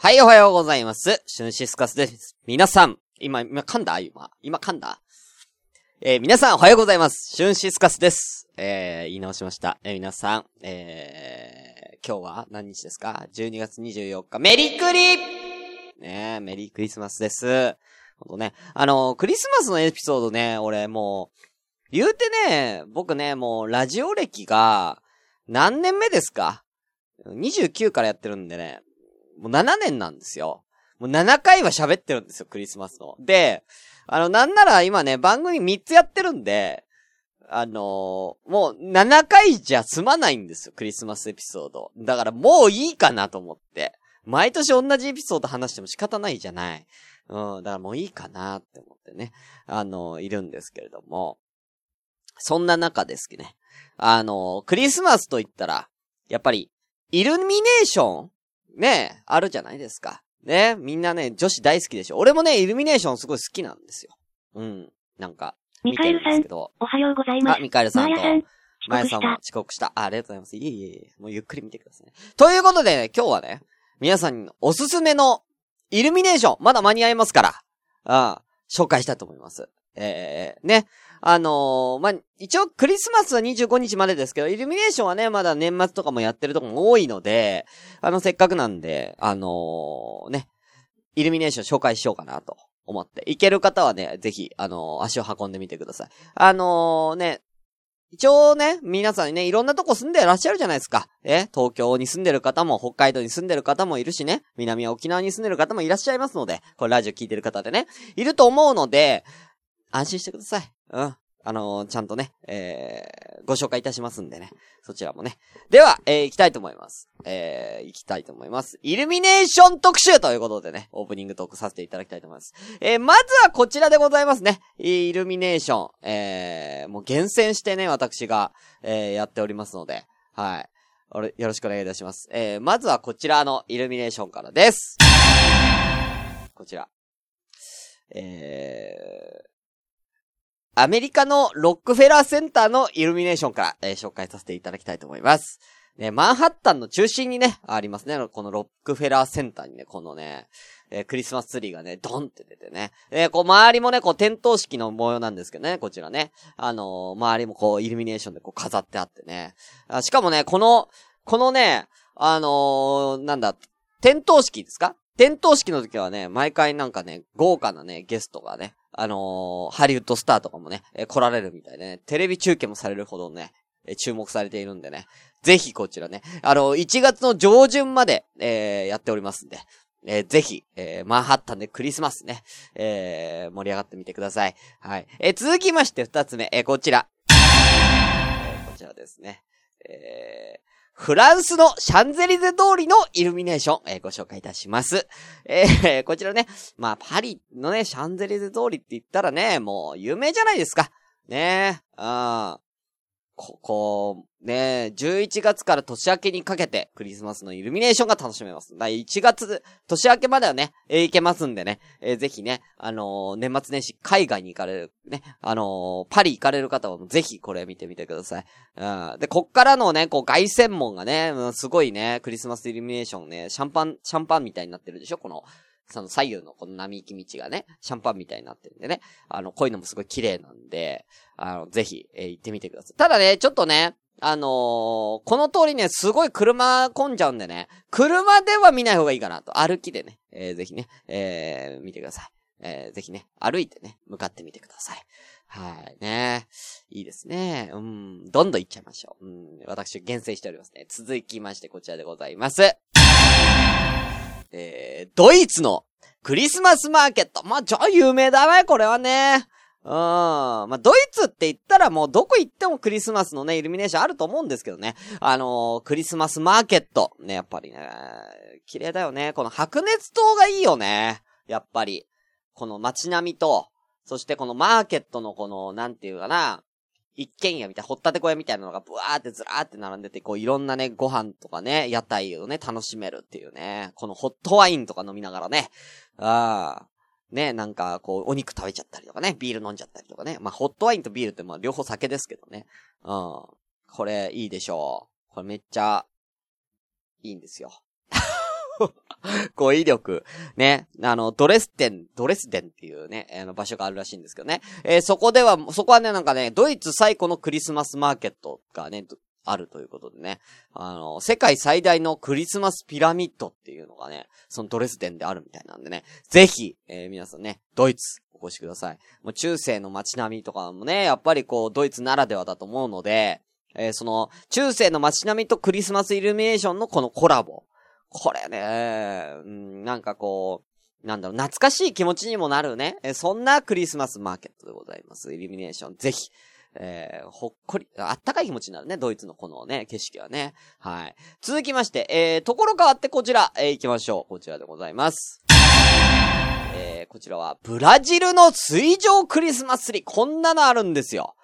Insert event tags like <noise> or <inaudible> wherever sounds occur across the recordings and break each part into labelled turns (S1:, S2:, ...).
S1: はい、おはようございます。シュンシスカスです。皆さん、今、今噛んだ？今、今噛んだ？えー、皆さん、おはようございます。シュンシスカスです。えー、言い直しました。えー、皆さん、えー、今日は何日ですか ?12 月24日、メリクリねメリークリスマスです。ほんとね、あの、クリスマスのエピソードね、俺もう、言うてね、僕ね、もう、ラジオ歴が、何年目ですか ?29 からやってるんでね、もう7年なんですよ。もう7回は喋ってるんですよ、クリスマスの。で、あの、なんなら今ね、番組3つやってるんで、あのー、もう7回じゃ済まないんですよ、クリスマスエピソード。だからもういいかなと思って。毎年同じエピソード話しても仕方ないじゃない。うん、だからもういいかなって思ってね。あのー、いるんですけれども。そんな中ですけどね。あのー、クリスマスと言ったら、やっぱり、イルミネーションね、あるじゃないですか。ね、みんなね、女子大好きでしょ。俺もね、イルミネーションすごい好きなんですよ。うん。なんか、
S2: ミカエルさん、おはようございます。
S1: あ、ミカエルさんと、マヤさんも遅刻した。あ、ありがとうございます。いえいえいえ、もうゆっくり見てくださいね。ということでね、今日はね、皆さんにおすすめのイルミネーション、まだ間に合いますから、あ紹介したいと思います。えー、ね。あのー、まあ、一応クリスマスは25日までですけど、イルミネーションはね、まだ年末とかもやってるとこも多いので、あの、せっかくなんで、あのー、ね、イルミネーション紹介しようかなと思って。行ける方はね、ぜひ、あのー、足を運んでみてください。あのね、一応ね、皆さんね、いろんなとこ住んでらっしゃるじゃないですか。え東京に住んでる方も、北海道に住んでる方もいるしね、南は沖縄に住んでる方もいらっしゃいますので、これラジオ聞いてる方でね、いると思うので、安心してください。うん。あのー、ちゃんとね、えー、ご紹介いたしますんでね。そちらもね。では、えー、行きたいと思います。えー、行きたいと思います。イルミネーション特集ということでね、オープニングトークさせていただきたいと思います。えー、まずはこちらでございますね。イルミネーション。えー、もう厳選してね、私が、えー、やっておりますので、はい。よろしくお願いいたします。えー、まずはこちらのイルミネーションからです。こちら。えー、アメリカのロックフェラーセンターのイルミネーションから、えー、紹介させていただきたいと思います。ね、マンハッタンの中心にね、ありますね。このロックフェラーセンターにね、このね、えー、クリスマスツリーがね、ドンって出てね。えー、こう、周りもね、こう、点灯式の模様なんですけどね、こちらね。あのー、周りもこう、イルミネーションでこう、飾ってあってね。あしかもね、この、このね、あのなんだ、点灯式ですか？点灯式の時はね、毎回なんかね、豪華なね、ゲストがね、あのー、ハリウッドスターとかもね、えー、来られるみたいでね、テレビ中継もされるほどね、えー、注目されているんでね、ぜひこちらね、あのー、1月の上旬まで、えー、やっておりますんで、えー、ぜひ、えー、マンハッタンでクリスマスね、えー、盛り上がってみてください。はい。えー、続きまして二つ目、えー、こちら。こちらですね。えー、フランスのシャンゼリゼ通りのイルミネーション、えー、ご紹介いたします。えー、<laughs> こちらね、まあ、パリのね、シャンゼリゼ通りって言ったらね、もう有名じゃないですか。ねえ、うん。ここ、ね、11月から年明けにかけて、クリスマスのイルミネーションが楽しめます。だ1月、年明けまではね、えー、行けますんでね、えー、ぜひね、あのー、年末年始海外に行かれる、ね、あの、パリ行かれる方はぜひこれ見てみてください。うん。で、こっからのね、こう、凱旋門がね、すごいね、クリスマスイルミネーションね、シャンパン、シャンパンみたいになってるでしょ？この、その左右のこの並木道がね、シャンパンみたいになってるんでね。あの、こういうのもすごい綺麗なんで、あの、ぜひ、えー、行ってみてください。ただね、ちょっとね、あのー、この通りね、すごい車混んじゃうんでね、車では見ない方がいいかなと。歩きでね、えー、ぜひね、えー、見てください。えー、ぜひね、歩いてね、向かってみてください。はい、ね。いいですね。うん、どんどん行っちゃいましょう。うん、私、厳選しておりますね。続きまして、こちらでございます。えー、ドイツのクリスマスマーケット。まあ、超有名だね、これはね。うん。まあ、ドイツって言ったらもうどこ行ってもクリスマスのね、イルミネーションあると思うんですけどね。あのー、クリスマスマーケット。ね、やっぱりね、綺麗だよね。この白熱灯がいいよね。やっぱり。この街並みと、そしてこのマーケットのこの、なんていうかな、一軒家みたいな、掘ったて小屋みたいなのがブワーってずらーって並んでて、こういろんなね、ご飯とかね、屋台をね、楽しめるっていうね、このホットワインとか飲みながらね、ああ、ね、なんか、こう、お肉食べちゃったりとかね、ビール飲んじゃったりとかね。まあ、ホットワインとビールってまあ、両方酒ですけどね。うん。これ、いいでしょう。これめっちゃ、いいんですよ。<laughs> 語彙力。ね。あの、ドレステン、ドレスデンっていうね、あの場所があるらしいんですけどね。えー、そこでは、そこはね、なんかね、ドイツ最古のクリスマスマーケットがね、あるということでね。あの、世界最大のクリスマスピラミッドっていうのがね、そのドレスデンであるみたいなんでね。ぜひ、えー、皆さんね、ドイツ、お越しください。もう中世の街並みとかもね、やっぱりこう、ドイツならではだと思うので、えー、その、中世の街並みとクリスマスイルミネーションのこのコラボ。これね、うん、なんかこう、なんだろう、懐かしい気持ちにもなるね。え、そんなクリスマスマーケットでございます。イルミネーション。ぜひ、えー、ほっこり、あったかい気持ちになるね、ドイツのこのね、景色はね。はい。続きまして、えー、ところ変わってこちら、えー、行きましょう。こちらでございます。えー、こちらは、ブラジルの水上クリスマスツリー。こんなのあるんですよ。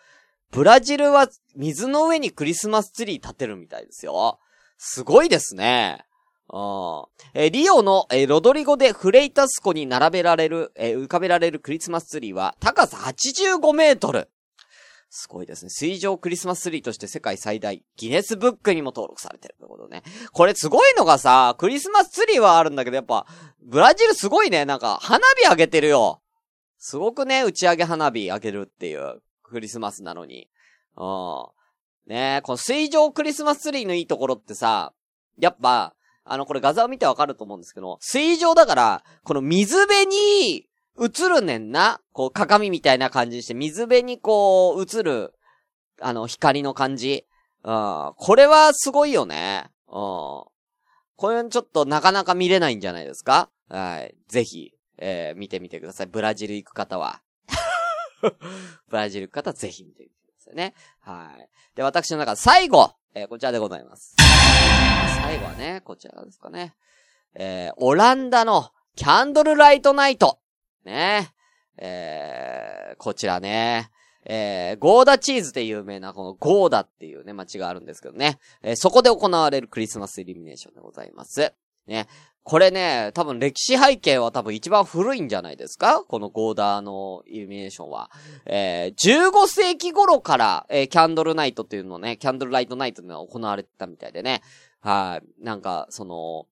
S1: ブラジルは水の上にクリスマスツリー立てるみたいですよ。すごいですね。うん。えー、リオの、えー、ロドリゴでフレイタス湖に並べられる、えー、浮かべられるクリスマスツリーは高さ85メートル。すごいですね。水上クリスマスツリーとして世界最大、ギネスブックにも登録されてるということね。これすごいのがさ、クリスマスツリーはあるんだけど、やっぱ、ブラジルすごいね。なんか、花火上げてるよ。すごくね、打ち上げ花火上げるっていう、クリスマスなのに。うん。ねこの水上クリスマスツリーのいいところってさ、やっぱ、あの、これ画像を見てわかると思うんですけど、水上だから、この水辺に映るねんな。こう、鏡みたいな感じにして、水辺にこう、映る、あの、光の感じ。うん。これはすごいよね。うん。これちょっとなかなか見れないんじゃないですか？はい。ぜひ、えー、見てみてください。ブラジル行く方は。<laughs> ブラジル行く方はぜひ見てみてくださいね。はい。で、私の中、最後、えー、こちらでございます。最後はね、こちらですかね。えー、オランダのキャンドルライトナイト。ね。えー、こちらね。えー、ゴーダチーズで有名なこのゴーダっていうね、街があるんですけどね。えー、そこで行われるクリスマスイルミネーションでございます。ね。これね、多分歴史背景は多分一番古いんじゃないですか？このゴーダーのイルミネーションは。えー、15世紀頃から、えー、キャンドルナイトっていうのね、キャンドルライトナイトっていうのが行われてたみたいでね。はい。なんか、その、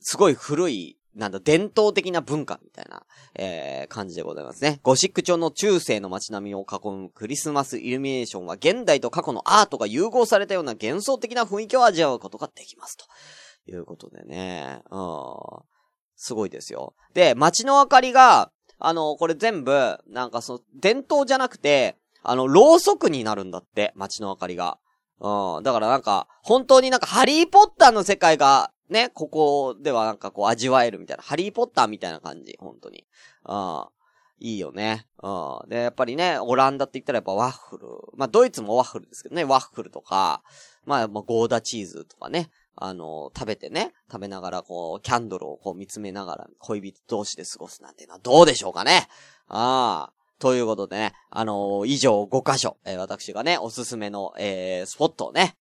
S1: すごい古いなんだ、伝統的な文化みたいな、えー、感じでございますね。ゴシック町の中世の街並みを囲むクリスマスイルミネーションは現代と過去のアートが融合されたような幻想的な雰囲気を味わうことができます。ということでね、うん。すごいですよ。で、街の明かりが、あの、これ全部、なんかその、伝統じゃなくて、あの、ろうそくになるんだって、街の明かりが。うん。だからなんか、本当になんかハリーポッターの世界がね、ここではなんかこう味わえるみたいな、ハリーポッターみたいな感じ、本当に。ああ、いいよね。うん。で、やっぱりね、オランダって言ったらやっぱワッフル。まあ、ドイツもワッフルですけどね、ワッフルとか、まあ、ゴーダチーズとかね、あの、食べてね、食べながらこう、キャンドルをこう見つめながら恋人同士で過ごすなんていうのはどうでしょうかね。ああ。ということでね、あのー、以上5箇所、えー、私がね、おすすめの、えー、スポットをね、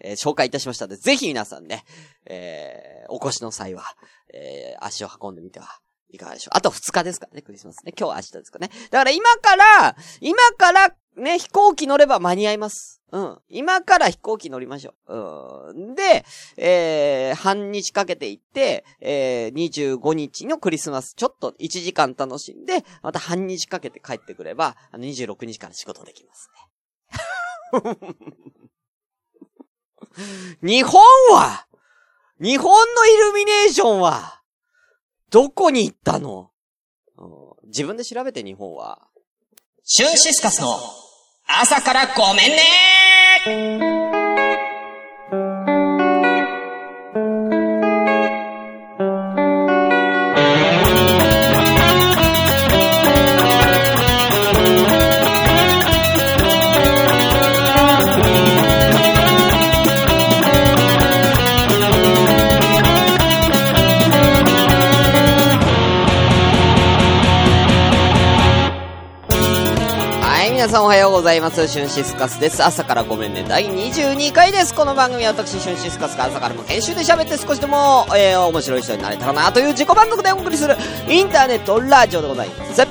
S1: え、紹介いたしましたので、ぜひ皆さんね、えー、お越しの際は、えー、足を運んでみてはいかがでしょう。あと2日ですからね、クリスマスね。今日明日ですかね。だから今から、今からね、飛行機乗れば間に合います。うん。今から飛行機乗りましょう。うん。で、えー、半日かけて行って、えー、25日のクリスマス、ちょっと1時間楽しんで、また半日かけて帰ってくれば、あの26日から仕事できますね。<laughs> 日本は日本のイルミネーションはどこに行ったの？うん自分で調べて日本は。
S3: シュンシスカスの朝からごめんね
S1: さんおはようございます。シュンシスカスです。朝からごめんね。第22回です。この番組は私、シュンシスカスが朝からも編集で喋って少しでも、えー、面白い人になれたらなという自己満足でお送りするインターネットラジオでございます。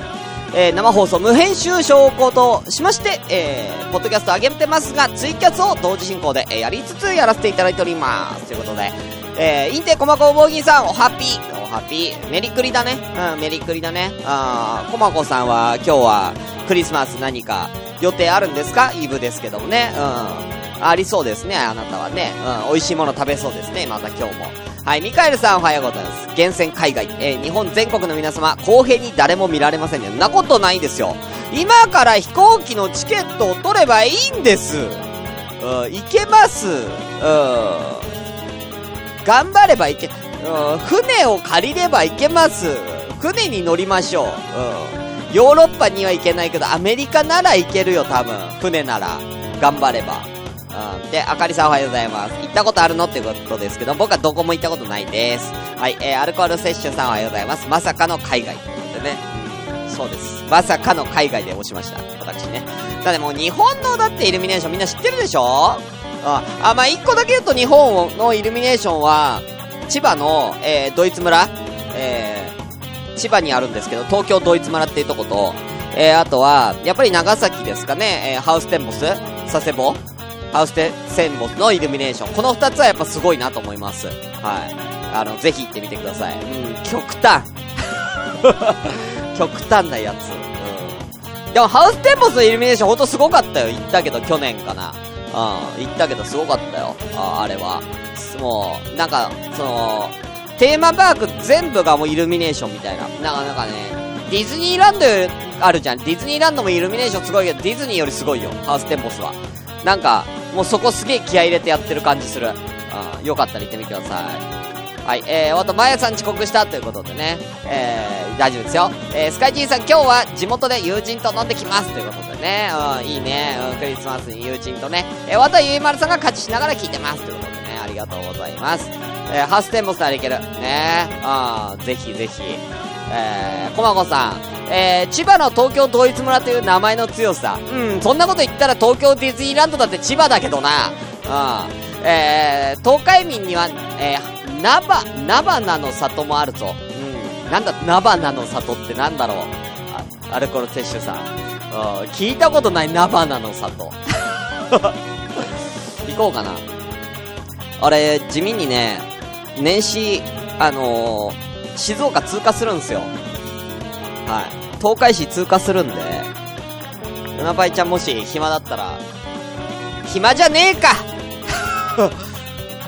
S1: えー、生放送無編集証拠としまして、えー、ポッドキャスト上げてますが、ツイキャスを同時進行で、え、やりつつやらせていただいております。ということで、えー、インテコマコボギーさん、おハッピーおハッピーメリクリだね。うん、メリクリだね。あー、コマコさんは今日はクリスマス何か予定あるんですか？イブですけどもね。うん。ありそうですね、あなたはね。うん、美味しいもの食べそうですね、また今日も。はい、ミカエルさんおはようございます。厳選海外、えー、日本全国の皆様、公平に誰も見られませんね。なことないですよ。今から飛行機のチケットを取ればいいんです。うん、行けます。うん。頑張ればいけ、うん、船を借りれば行けます。船に乗りましょう。うん。ヨーロッパには行けないけど、アメリカなら行けるよ、多分。船なら。頑張れば。うん。で、あかりさんおはようございます。行ったことあるの？ってことですけど、僕はどこも行ったことないです。はい、えー、アルコール摂取さんおはようございます。まさかの海外。でね。そうです。まさかの海外で押しました。私ね。だってもう日本のだってイルミネーションみんな知ってるでしょ？あ、あ、まあ、一個だけ言うと日本のイルミネーションは、千葉の、えー、ドイツ村えー、千葉にあるんですけど、東京ドイツ村っていうとこと、えー、あとは、やっぱり長崎ですかね、えー、ハウステンボス佐世保ハウステンボスのイルミネーション。この二つはやっぱすごいなと思います。はい。あの、ぜひ行ってみてください。うん、極端。<laughs> 極端なやつ。うん。でも、ハウステンボスのイルミネーションほんとすごかったよ。行ったけど、去年かな。うん、行ったけどすごかったよ。あ、あれは。もう、なんか、その、テーマパーク全部がもうイルミネーションみたいな。なんか、なんかね、ディズニーランドあるじゃん。ディズニーランドもイルミネーションすごいけど、ディズニーよりすごいよ。ハウステンボスは。なんか、もうそこすげえ気合入れてやってる感じする。うん、よかったら行ってみてください。はい、えー、あと、まやさん遅刻したということでね、えー、大丈夫ですよ。えー、スカイジーさん今日は地元で友人と飲んできますということでね、うん、いいね、うん、クリスマスに友人とね、えー、わたゆいまるさんが勝ちしながら聞いてますということでね、ありがとうございます。えー、ハステンボスならいける。ね、うん、ぜひぜひ。えー、コマコさん、えー、千葉の東京ドイツ村という名前の強さ。うん、そんなこと言ったら東京ディズニーランドだって千葉だけどな。うん。えー、東海民には、えー、ナバ、ナバナの里もあるぞ。うん。なんだ、ナバナの里ってなんだろう。あ、アルコール摂取さん。うん、聞いたことないナバナの里。<laughs> 行こうかな。あれ、地味にね、年始、あのー、静岡通過するんすよ。はい。東海市通過するんで、うなばいちゃんもし暇だったら、暇じゃねえか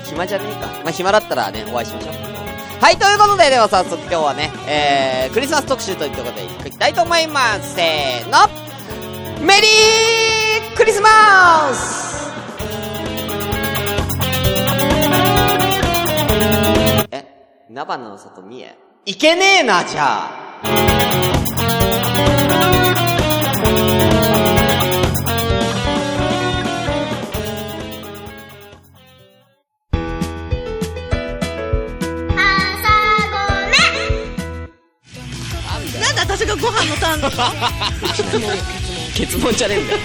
S1: 暇じゃねえか。まあ、暇だったらね、お会いしましょう。はい、ということで、では早速今日はね、えー、クリスマス特集ということで行きたいと思います。せーのメリークリスマスえ、菜花の里三重いけねえな、じゃあ。
S4: がご飯のターンだ
S3: 結問じゃねえんだよ。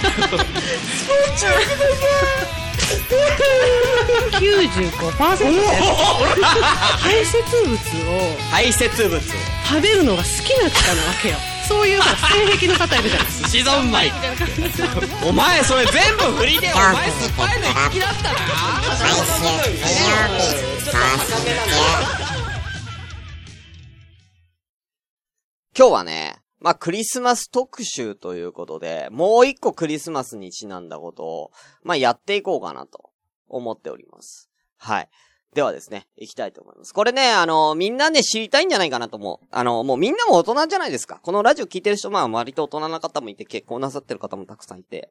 S4: 95% <laughs> 排泄物を。
S3: 排泄物。を
S4: 食べるのが好きな方なわけよ。そういう性癖の方いるじゃない
S3: 寿司三昧お前それ全部振りでお前酸っぱいの好きだったな。毎週水曜日
S1: 今日はね、まあ、クリスマス特集ということで、もう一個クリスマスにちなんだことを、まあ、やっていこうかなと思っております。はい。ではですね、行きたいと思います。これね、あの、みんなね、知りたいんじゃないかなと思う。あの、もうみんなも大人じゃないですか。このラジオ聞いてる人、まあ、割と大人な方もいて、結婚なさってる方もたくさんいて、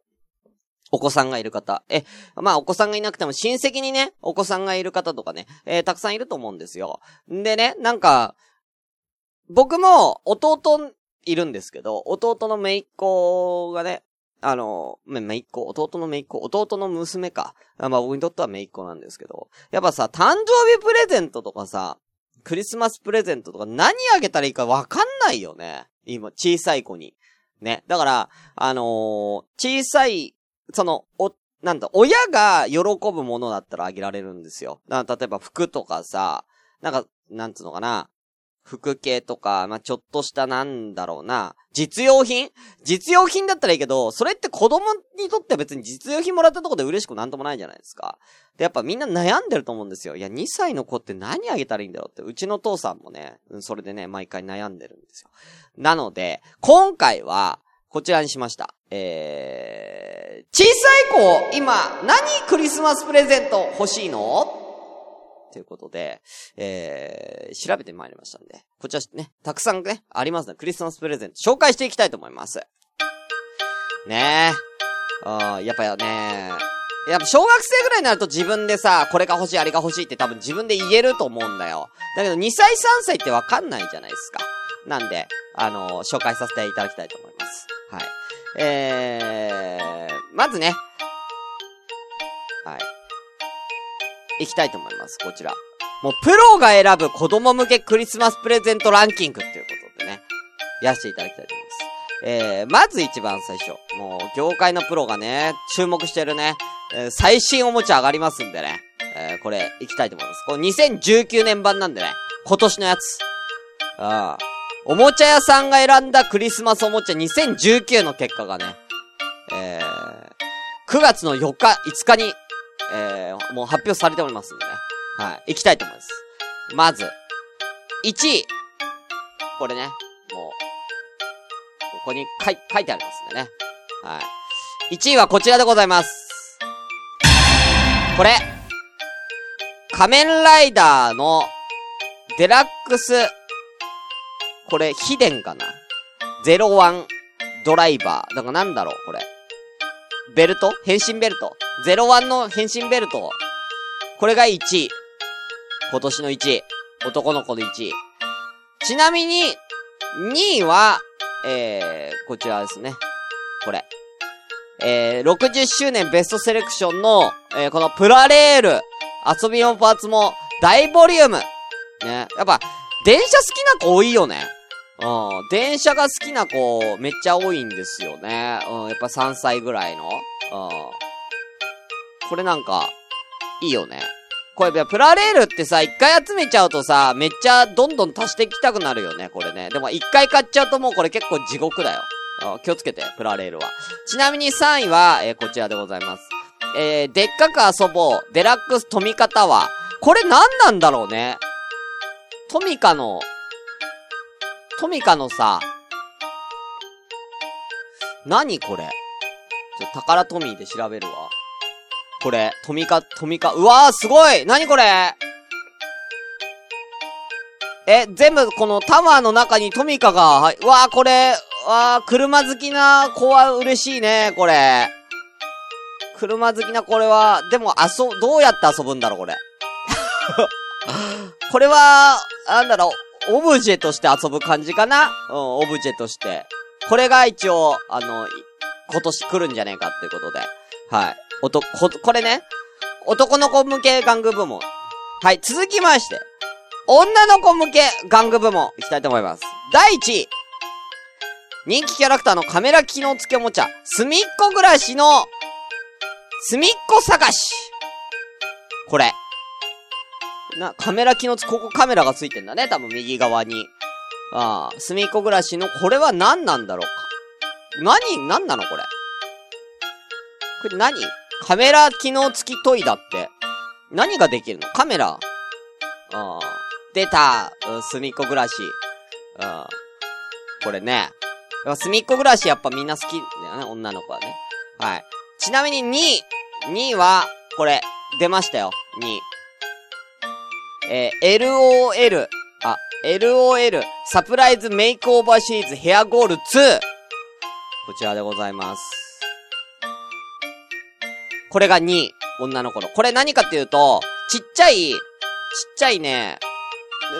S1: お子さんがいる方。え、まあ、お子さんがいなくても親戚にね、お子さんがいる方とかね、えー、たくさんいると思うんですよ。んでね、なんか、僕も弟いるんですけど、弟の姪っ子がね、あの、姪っ子、弟の姪っ子、弟の娘か。まあ僕にとっては姪っ子なんですけど、やっぱさ、誕生日プレゼントとかさ、クリスマスプレゼントとか何あげたらいいかわかんないよね。今、小さい子に。ね。だから、あのー、小さい、その、お、なんだ、親が喜ぶものだったらあげられるんですよ。例えば服とかさ、なんか、なんつうのかな。服系とか、まあ、ちょっとしたなんだろうな、実用品？実用品だったらいいけど、それって子供にとっては別に実用品もらったとこで嬉しくなんともないじゃないですか。で、やっぱみんな悩んでると思うんですよ。いや、2歳の子って何あげたらいいんだろう？って。うちの父さんもね、それでね、毎回悩んでるんですよ。なので、今回は、こちらにしました。えー、小さい子、今、何クリスマスプレゼント欲しいの？ということで、えー、調べてまいりましたんで、こちらね、たくさんね、ありますね。クリスマスプレゼント紹介していきたいと思います。ねえ。あやっぱねやっぱ小学生ぐらいになると自分でさ、これが欲しい、あれが欲しいって多分自分で言えると思うんだよ。だけど2歳3歳ってわかんないじゃないですか。なんで、あのー、紹介させていただきたいと思います。はい。えー、まずね、いきたいと思います。こちら。もう、プロが選ぶ子供向けクリスマスプレゼントランキングっていうことでね、やらせていただきたいと思います。えー、まず一番最初。もう、業界のプロがね、注目してるね、えー、最新おもちゃ上がりますんでね、えー、これ、いきたいと思います。これ2019年版なんでね、今年のやつ。ああ。おもちゃ屋さんが選んだクリスマスおもちゃ2019の結果がね、えー、9月の4日、5日に、えー、もう発表されておりますんでね。はい。行きたいと思います。まず、1位。これね、もう、ここに書い、書いてありますんでね。はい。1位はこちらでございます。これ。仮面ライダーのデラックスこれ、秘伝かな ?01 ドライバー。だからなんだろう、これ。ベルト？変身ベルト？01の変身ベルト？これが1位。今年の1位。男の子の1位。ちなみに、2位は、えー、こちらですね。これ。えー、60周年ベストセレクションの、えー、このプラレール、遊び用パーツも大ボリューム。ね。やっぱ、電車好きな子多いよね。うん。電車が好きな子、めっちゃ多いんですよね。うん。やっぱ3歳ぐらいの。うん。これなんか、いいよね。これ、プラレールってさ、一回集めちゃうとさ、めっちゃどんどん足してきたくなるよね、これね。でも一回買っちゃうともうこれ結構地獄だよ。気をつけて、プラレールは。ちなみに3位は、えー、こちらでございます。えー、でっかく遊ぼう、デラックストミカタワー。これ何なんだろうね。トミカの、トミカのさ、何これ？ちょ、宝トミーで調べるわ。これ、トミカ、トミカ、うわーすごい何これ？え、全部このタワーの中にトミカが、はい、うわーこれ、わー車好きな子は嬉しいね、これ。車好きなこれは、でも遊、どうやって遊ぶんだろう、これ。<laughs> これは、なんだろう、オブジェとして遊ぶ感じかな？うん、オブジェとして。これが一応、あの、今年来るんじゃねえかっていうことで。はい。おと、こ、これね、男の子向け玩具部門。はい、続きまして、女の子向け玩具部門、いきたいと思います。第1位。人気キャラクターのカメラ機能付けおもちゃ、すみっこ暮らしの、すみっこ探し。これ。な、カメラ機能つ、ここカメラがついてんだね、多分右側に。ああ、隅っこ暮らしの、これは何なんだろうか。何、何なのこれ。これ何？カメラ機能付きトイだって。何ができるの？カメラ。ああ、出た、隅っこ暮らし。ああ、これね。隅っこ暮らしやっぱみんな好きだよね、女の子はね。はい。ちなみに2位。2位は、これ、出ましたよ。2位。えー、LOL、あ、LOL、 Surprise Makeover Series Hairgoals 2。こちらでございます。これが2位。女の子の。これ何かっていうと、ちっちゃい、ちっちゃいね、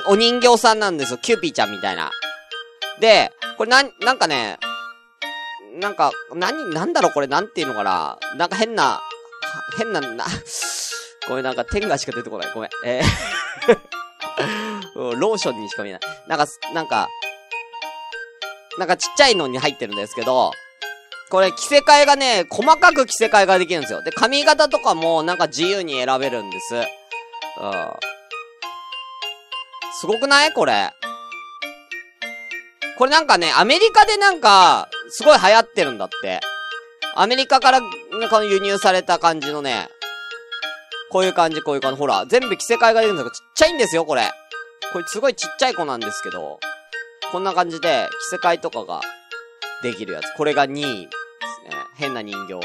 S1: お人形さんなんですよ。キューピーちゃんみたいな。で、これな、なんかね、なんか、何、なんだろうこれ、なんていうのかななんか変な、変な、な、ごめん、なんか天がしか出てこない。ごめん。えーローションにしか見えない。なんか、なんか、なんかちっちゃいのに入ってるんですけど、これ着せ替えがね、細かく着せ替えができるんですよ。で、髪型とかもなんか自由に選べるんです。うん。すごくない？これ。これなんかね、アメリカでなんか、すごい流行ってるんだって。アメリカから、この輸入された感じのね、こういう感じ、こういう感じ。ほら、全部着せ替えが出るんだけど、ちっちゃいんですよ、これ。これすごいちっちゃい子なんですけど、こんな感じで、着せ替えとかができるやつ。これが2位ですね。変な人形。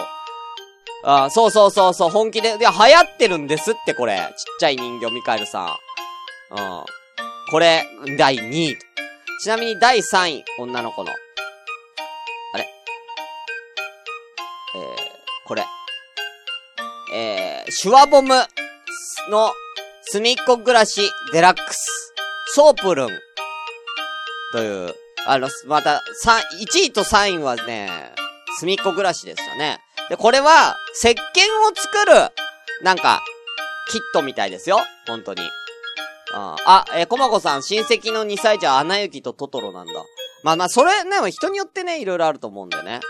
S1: あーそうそうそうそう、本気で、いや、流行ってるんですって、これ。ちっちゃい人形、ミカエルさん。うん。これ、第2位。ちなみに第3位、女の子の。あれ？えー、これ。えー、シュワボムの、すみっこ暮らしデラックス、ソープルン。という、あの、また、三、1位と3位はね、すみっこ暮らしでしたね。で、これは、石鹸を作る、なんか、キットみたいですよ。本当に。あ、あえー、コマコさん、親戚の2歳児はアナ雪とトトロなんだ。まあまあ、それね、人によってね、いろいろあると思うんでね。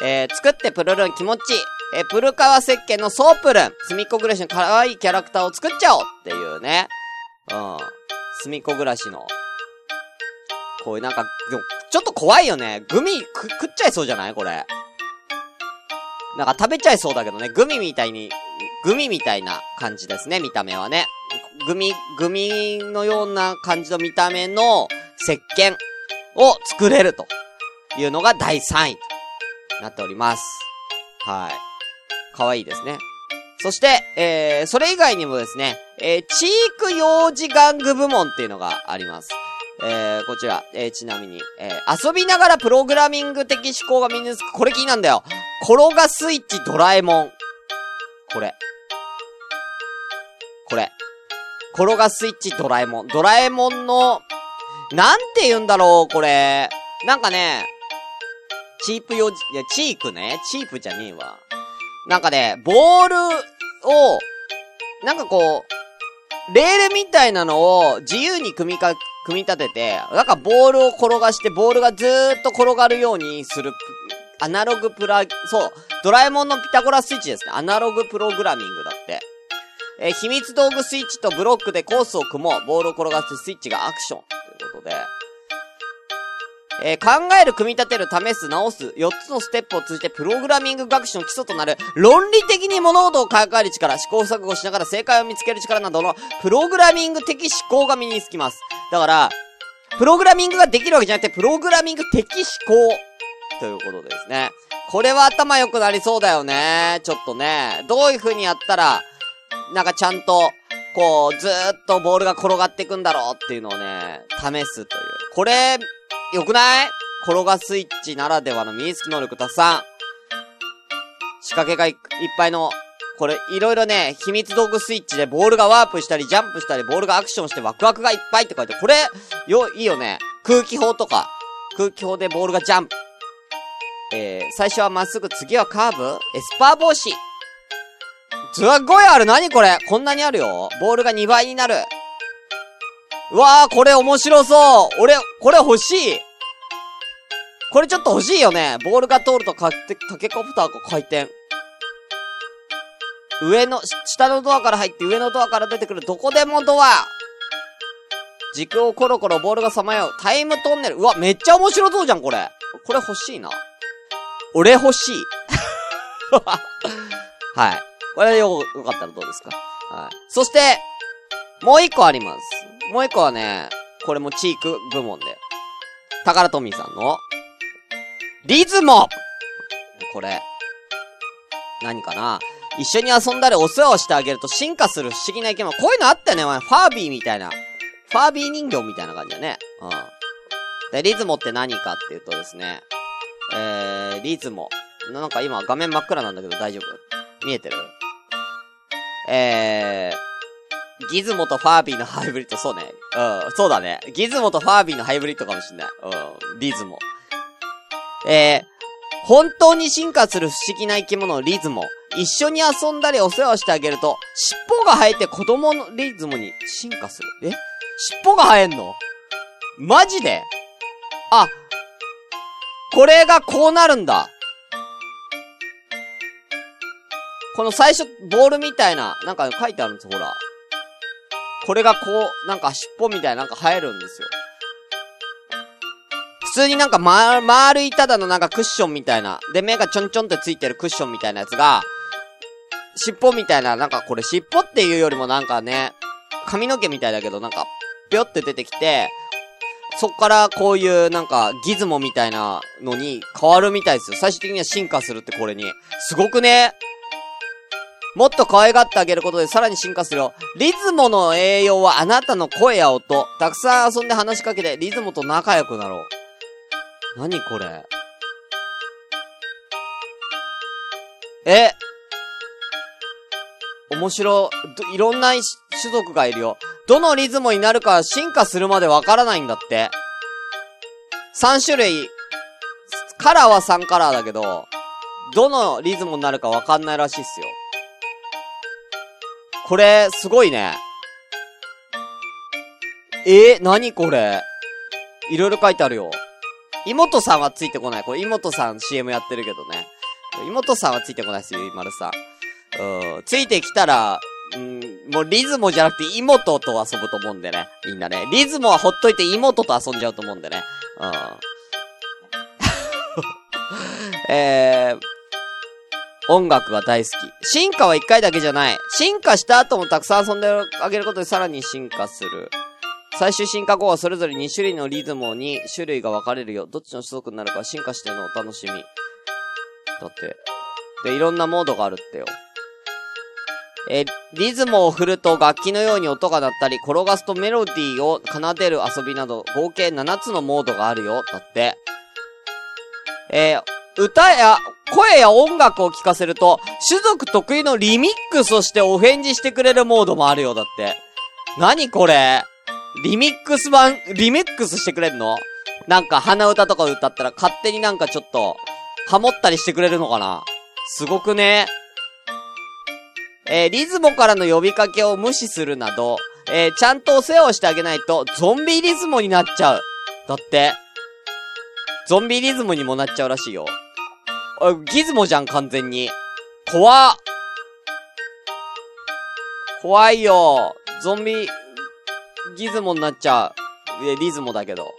S1: うん。えー、作ってプルルン気持ちいい。えー、プルカワ石鹸のソープルン。すみっこ暮らしの可愛いキャラクターを作っちゃおうっていうね。うん。すみっこ暮らしの。こういうなんか、ちょっと怖いよね。グミ、食っちゃいそうじゃない？これ。なんか食べちゃいそうだけどね。グミみたいに、グミみたいな感じですね、見た目はね。グミ、グミのような感じの見た目の石鹸を作れるというのが第3位となっております。はい。かわいいですね。そして、えー、それ以外にもですね、えー、チーク幼児玩具部門っていうのがあります。えー、こちら、えー、ちなみに、えー、遊びながらプログラミング的思考が身につく、これ気になんだよ。転がスイッチドラえもん。これ。これ。転がスイッチドラえもん。ドラえもんの、なんて言うんだろう、これ。なんかね、チープ幼児、いや、チークね。チープじゃねえわ。なんかね、ボールを、なんかこう、レールみたいなのを自由に組みか、組み立てて、なんかボールを転がして、ボールがずーっと転がるようにする、アナログプラ、そう、ドラえもんのピタゴラスイッチですね。アナログプログラミングだって。えー秘密道具スイッチとブロックでコースを組もう。ボールを転がしてスイッチがアクション。ということで。えー考える、組み立てる、試す、直す、4つのステップを通じてプログラミング学習の基礎となる、論理的に物事を考える力、試行錯誤しながら正解を見つける力などの、プログラミング的思考が身につきます。だから、プログラミングができるわけじゃなくて、プログラミング的思考。ということでですね。これは頭良くなりそうだよね。ちょっとね。どういう風にやったら、なんかちゃんと、こう、ずーっとボールが転がっていくんだろうっていうのをね、試すという。これ、よくない？転がスイッチならではの身につき能力たくさん。仕掛けがいいっぱいの、これ、いろいろね、秘密道具スイッチでボールがワープしたり、ジャンプしたり、ボールがアクションしてワクワクがいっぱいって書いて、これ、よ、いいよね。空気砲とか、空気砲でボールがジャンプ。えー、最初はまっすぐ、次はカーブエスパー帽子。すっごいある何これ？こんなにあるよボールが2倍になる。うわー、これ面白そう俺、これ欲しいこれちょっと欲しいよねボールが通るとかって、タケコプターが回転。上の、下のドアから入って上のドアから出てくるどこでもドア軸をコロコロボールがさまよう。タイムトンネル。うわ、めっちゃ面白そうじゃん、これ。これ欲しいな。俺欲しい。<laughs> はい。これよ、よかったらどうですか？はい。そして、もう一個あります。もう一個はね、これもチーク部門で。宝トミーさんの、リズモこれ、何かな?一緒に遊んだりお世話をしてあげると進化する不思議な生き物。こういうのあったよね、お前。ファービーみたいな。ファービー人形みたいな感じだね。うん。で、リズモって何かっていうとですね、えー、リズモ。なんか今画面真っ暗なんだけど大丈夫？見えてる？えー、ギズモとファービーのハイブリッド、そうね。うん、そうだね。ギズモとファービーのハイブリッドかもしんない。うん、リズモ。えー、本当に進化する不思議な生き物、リズモ。一緒に遊んだりお世話してあげると、尻尾が生えて子供のリズモに進化する。え？尻尾が生えんの？マジで？あ、これがこうなるんだ。この最初、ボールみたいな、なんか書いてあるんですよ、ほら。これがこう、なんか尻尾みたいななんか生えるんですよ。普通になんかま、丸いただのなんかクッションみたいな。で、目がちょんちょんってついてるクッションみたいなやつが、尻尾みたいな、なんかこれ尻尾っていうよりもなんかね、髪の毛みたいだけど、なんか、ぴょって出てきて、そっからこういうなんかギズモみたいなのに変わるみたいですよ。最終的には進化するってこれに。すごくねもっと可愛がってあげることでさらに進化するよ。リズモの栄養はあなたの声や音。たくさん遊んで話しかけてリズモと仲良くなろう。何これ？え？面白、どいろんな種族がいるよ。どのリズムになるか進化するまでわからないんだって。3種類、カラーは3カラーだけど、どのリズムになるかわかんないらしいっすよ。これ、すごいね。えー、何これ？いろいろ書いてあるよ。妹さんはついてこない。これ妹さん CM やってるけどね。妹さんはついてこないですよ、今るさん。うん、ついてきたら、うん、もうリズモじゃなくて妹と遊ぶと思うんでね。みんなね。リズモはほっといて妹と遊んじゃうと思うんでね。うん。<laughs> えー、音楽が大好き。進化は一回だけじゃない。進化した後もたくさん遊んであげることでさらに進化する。最終進化後はそれぞれ2種類のリズムに種類が分かれるよ。どっちの種族になるか進化してるのお楽しみ。だって。で、いろんなモードがあるってよ。え、リズムを振ると楽器のように音が鳴ったり、転がすとメロディーを奏でる遊びなど、合計7つのモードがあるよ。だって。えー、歌や、声や音楽を聴かせると、種族得意のリミックスをしてお返事してくれるモードもあるよ。だって。何これ？リミックス版、リミックスしてくれるの？なんか鼻歌とか歌ったら勝手になんかちょっと、ハモったりしてくれるのかな？すごくね。えー、リズモからの呼びかけを無視するなど、えー、ちゃんとお世話をしてあげないと、ゾンビリズモになっちゃう。だって。ゾンビリズムにもなっちゃうらしいよ。ギズモじゃん、完全に。怖っ。怖いよ。ゾンビ、ギズモになっちゃう。え、リズモだけど。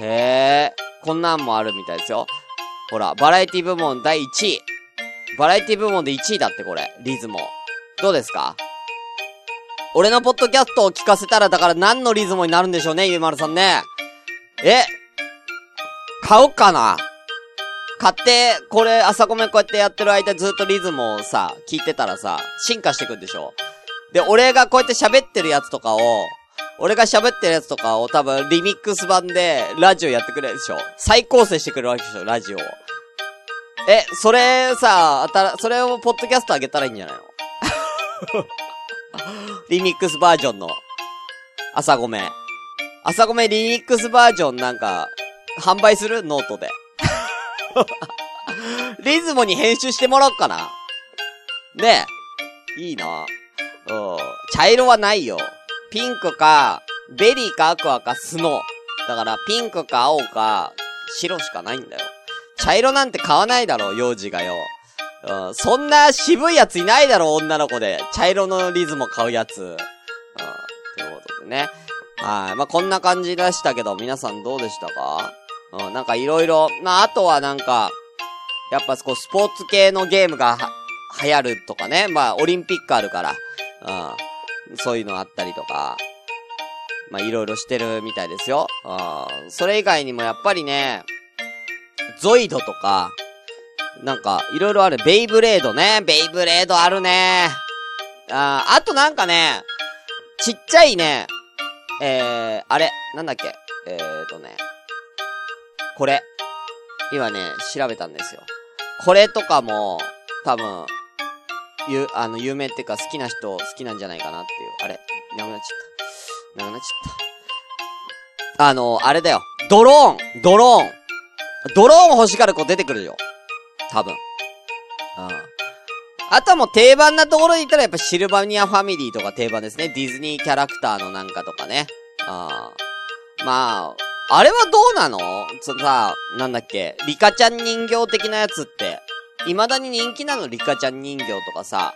S1: へえ、こんなんもあるみたいですよ。ほら、バラエティ部門第1位。バラエティ部門で1位だってこれ、リズモ。どうですか？俺のポッドキャストを聞かせたらだから何のリズムになるんでしょうね、ゆうまるさんね。え買おっかな買って、これ、朝ごめんこうやってやってる間ずっとリズムをさ、聞いてたらさ、進化してくんでしょ？で、俺がこうやって喋ってるやつとかを、俺が喋ってるやつとかを多分リミックス版でラジオやってくれるでしょ？再構成してくれるわけでしょラジオを。え、それさ、あたら、それをポッドキャストあげたらいいんじゃないの？<laughs> リミックスバージョンの、朝ごめん。朝ごめんリミックスバージョンなんか、販売する？ノートで。<laughs> リズムに編集してもらおうかな。ねえ。いいな。うん。茶色はないよ。ピンクか、ベリーかアクアかスノー。だから、ピンクか青か、白しかないんだよ。茶色なんて買わないだろう、幼児がよ。うん、そんな渋いやついないだろ、女の子で。茶色のリズム買うやつ。うん、ということでね。はい。まあ、こんな感じでしたけど、皆さんどうでしたか？うん、なんかいろいろ、まあ、あとはなんか、やっぱこう、スポーツ系のゲームが流行るとかね。まあ、オリンピックあるから。うん。そういうのあったりとか。まあ、いろいろしてるみたいですよ。うん。それ以外にもやっぱりね、ゾイドとか、なんか、いろいろある。ベイブレードね。ベイブレードあるね。ああとなんかね、ちっちゃいね、えー、あれ、なんだっけ？えーとね、これ。今ね、調べたんですよ。これとかも、多分、ゆ、あの、有名っていうか好きな人好きなんじゃないかなっていう。あれなくなっちゃった。なくなっちゃった。あの、あれだよ。ドローンドローンドローン欲しがる子出てくるよ。多分。うん。あとはもう定番なところで言ったらやっぱシルバニアファミリーとか定番ですね。ディズニーキャラクターのなんかとかね。ああまあ、あれはどうなの？そさ、なんだっけ、リカちゃん人形的なやつって、未だに人気なの？リカちゃん人形とかさ。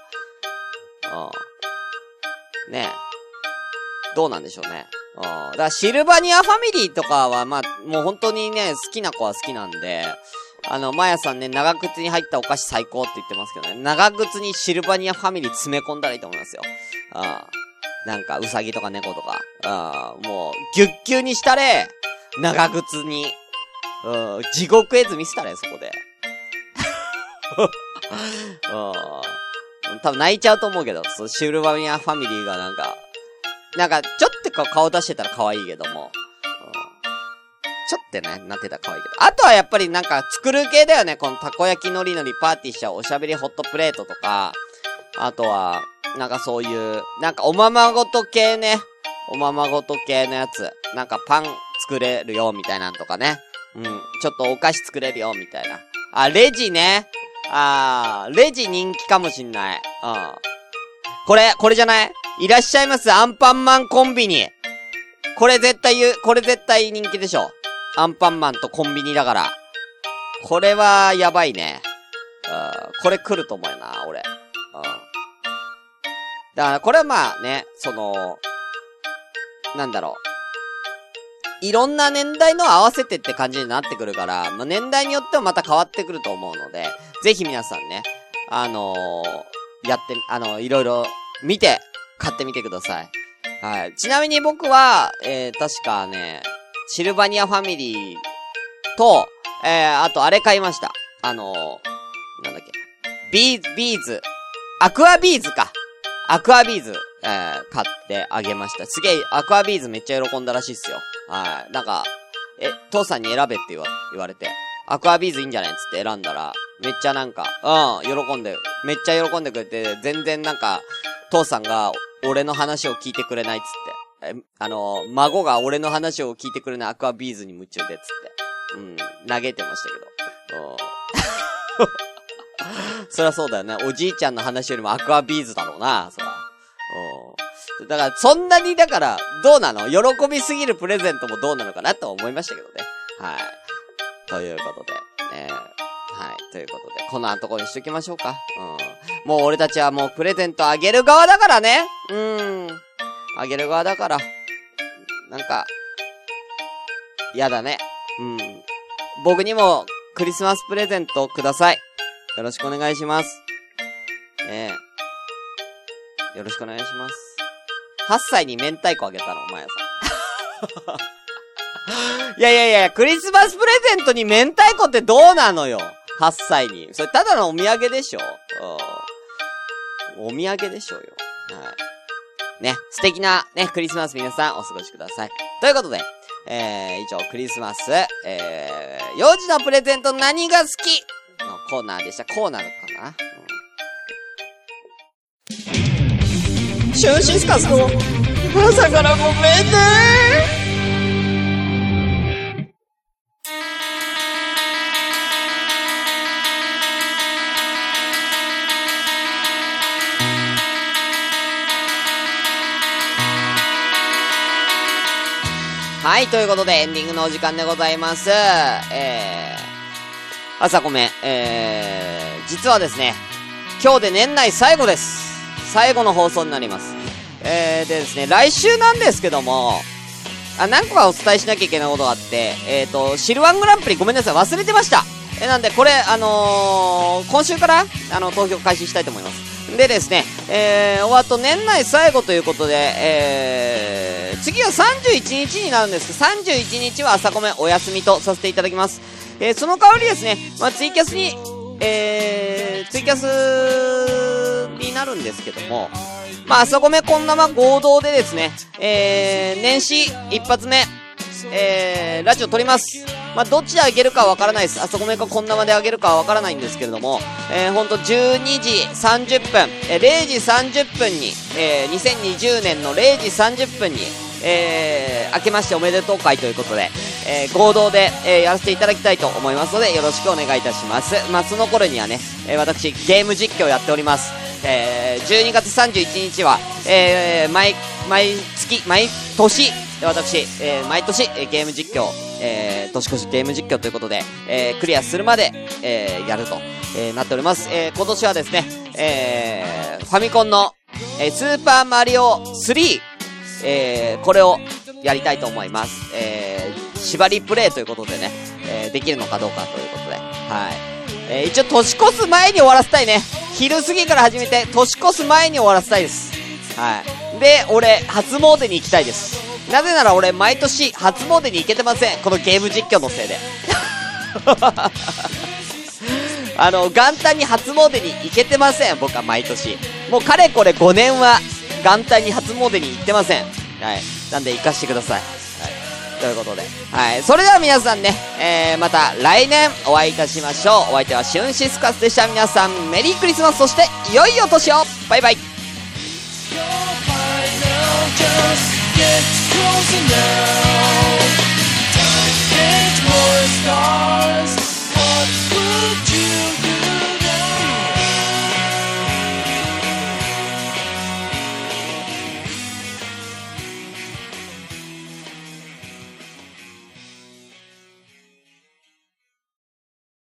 S1: うん。ねえ。どうなんでしょうね。うん。だからシルバニアファミリーとかは、まあ、もう本当にね、好きな子は好きなんで、あの、まやさんね、長靴に入ったお菓子最高って言ってますけどね、長靴にシルバニアファミリー詰め込んだらいいと思いますよ。あなんか、うさぎとか猫とか、あもう、ぎゅっぎゅうにしたれ、長靴に、うん、地獄絵図見せたれ、そこで。<laughs> うん。多分泣いちゃうと思うけど、そう、シルバニアファミリーがなんか、なんか、ちょっと顔出してたら可愛いけども、うんちょってね、なってたら可愛いけど。あとはやっぱりなんか作る系だよね。このたこ焼きのりのりパーティーしちゃうおしゃべりホットプレートとか、あとは、なんかそういう、なんかおままごと系ね。おままごと系のやつ。なんかパン作れるよ、みたいなんとかね。うん。ちょっとお菓子作れるよ、みたいな。あ、レジね。あー、レジ人気かもしんない。うん。これ、これじゃない？いらっしゃいます？アンパンマンコンビニ。これ絶対言う、これ絶対人気でしょ。アンパンマンとコンビニだから。これは、やばいね。うん。これ来ると思うな、俺。うん。だから、これはまあね、その、なんだろう。いろんな年代の合わせてって感じになってくるから、まあ、年代によってもまた変わってくると思うので、ぜひ皆さんね、あのー、やって、あのー、いろいろ見て、買ってみてください。はい。ちなみに僕は、えー、確かね、シルバニアファミリーと、えー、あとあれ買いました。あのー、なんだっけ。ビーズ、ビーズ。アクアビーズか。アクアビーズ、えー、買ってあげました。すげえ、アクアビーズめっちゃ喜んだらしいっすよ。はい。なんか、え、父さんに選べって言わ、言われて、アクアビーズいいんじゃないつって選んだら、めっちゃなんか、うん、喜んで、めっちゃ喜んでくれて、全然なんか、父さんが俺の話を聞いてくれないっつって。え、あの、孫が俺の話を聞いてくれないアクアビーズに夢中でっつって。うん、嘆いてましたけど。うん <laughs> そりゃそうだよね。おじいちゃんの話よりもアクアビーズだろうな、そら。だから、そんなに、だから、どうなの？喜びすぎるプレゼントもどうなのかなと思いましたけどね。はい。ということで、ね。はい。ということで、こんなとこにしときましょうか。うん。もう俺たちはもうプレゼントあげる側だからね。うん。あげる側だから。なんか、嫌だね。うん。僕にもクリスマスプレゼントください。よろしくお願いします。ねえ。よろしくお願いします。8歳に明太子あげたの、お前さん。<laughs> いやいやいや、クリスマスプレゼントに明太子ってどうなのよ ?8 歳に。それただのお土産でしょお土産でしょうよ。はい。ね、素敵なね、クリスマス皆さんお過ごしください。ということで、えー、以上クリスマス、えー、幼児のプレゼント何が好きのコーナーでした。コーナーかな、シュンシスカスの朝からごめんねはい、ということでエンディングのお時間でございます。えー、朝ごめん、えー、実はですね、今日で年内最後です。最後の放送になります。えー、でですね、来週なんですけども、あ、何個かお伝えしなきゃいけないことがあって、えっ、ー、と、シルワングランプリごめんなさい、忘れてました。え、なんで、これ、あのー、今週から、あの、投票開始したいと思います。でですね、えー、おあと年内最後ということで、えー、次は31日になるんですけど、31日は朝ごめんお休みとさせていただきます。えー、その代わりですね、まあ、ツイキャスに、えー、ツイキャスになるんですけども、まあ、そこめこんなま合同でですね、えー、年始一発目、えー、ラジオ撮ります。まあ、どっちであげるかわからないです。あそこめかこんなまであげるかはわからないんですけれども、えー、ほんと12時30分、えー、0時30分に、えー、2020年の0時30分に、えー、明けましておめでとう会ということで、えー、合同で、えー、やらせていただきたいと思いますので、よろしくお願いいたします。まあ、その頃にはね、えー、私、ゲーム実況やっております。えー、12月31日は、えー、毎、毎月、毎年、私、えー、毎年、えー、ゲーム実況、えー、年越しゲーム実況ということで、えー、クリアするまで、えー、やると、えー、なっております。えー、今年はですね、えー、ファミコンの、えー、スーパーマリオ3、えー、これを、やりたいと思います。えー、縛りプレイということでね、えー、できるのかどうかということで。はい。えー、一応年越す前に終わらせたいね。昼過ぎから始めて、年越す前に終わらせたいです。はい。で、俺、初詣に行きたいです。なぜなら俺、毎年、初詣に行けてません。このゲーム実況のせいで。<laughs> あの、元旦に初詣に行けてません。僕は毎年。もうかれこれ5年は、元旦に初詣に行ってません。はい。なんで行かしてください。はい。ということで。はい。それでは皆さんね、えー、また来年お会いいたしましょう。お相手はシュンシスカスでした。皆さん、メリークリスマス、そして、いよいよ年をバイバイ
S5: just gets closer now. Time to more stars.